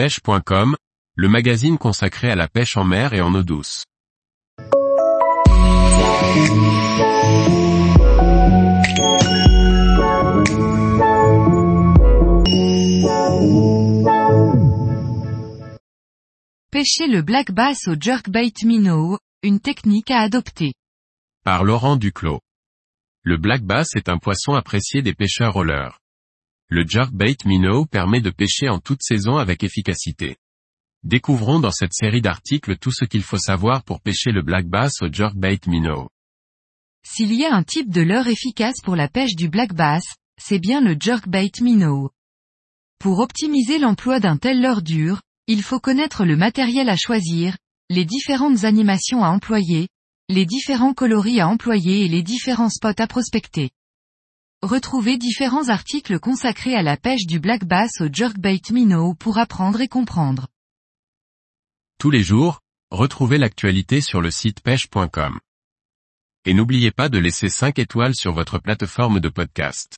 pêche.com, le magazine consacré à la pêche en mer et en eau douce. Pêcher le black bass au jerkbait minnow, une technique à adopter. Par Laurent Duclos. Le black bass est un poisson apprécié des pêcheurs rollers. Le jerkbait minnow permet de pêcher en toute saison avec efficacité. Découvrons dans cette série d'articles tout ce qu'il faut savoir pour pêcher le black bass au jerkbait minnow. S'il y a un type de leurre efficace pour la pêche du black bass, c'est bien le jerkbait minnow. Pour optimiser l'emploi d'un tel leurre dur, il faut connaître le matériel à choisir, les différentes animations à employer, les différents coloris à employer et les différents spots à prospecter. Retrouvez différents articles consacrés à la pêche du black bass au jerkbait minnow pour apprendre et comprendre. Tous les jours, retrouvez l'actualité sur le site pêche.com. Et n'oubliez pas de laisser 5 étoiles sur votre plateforme de podcast.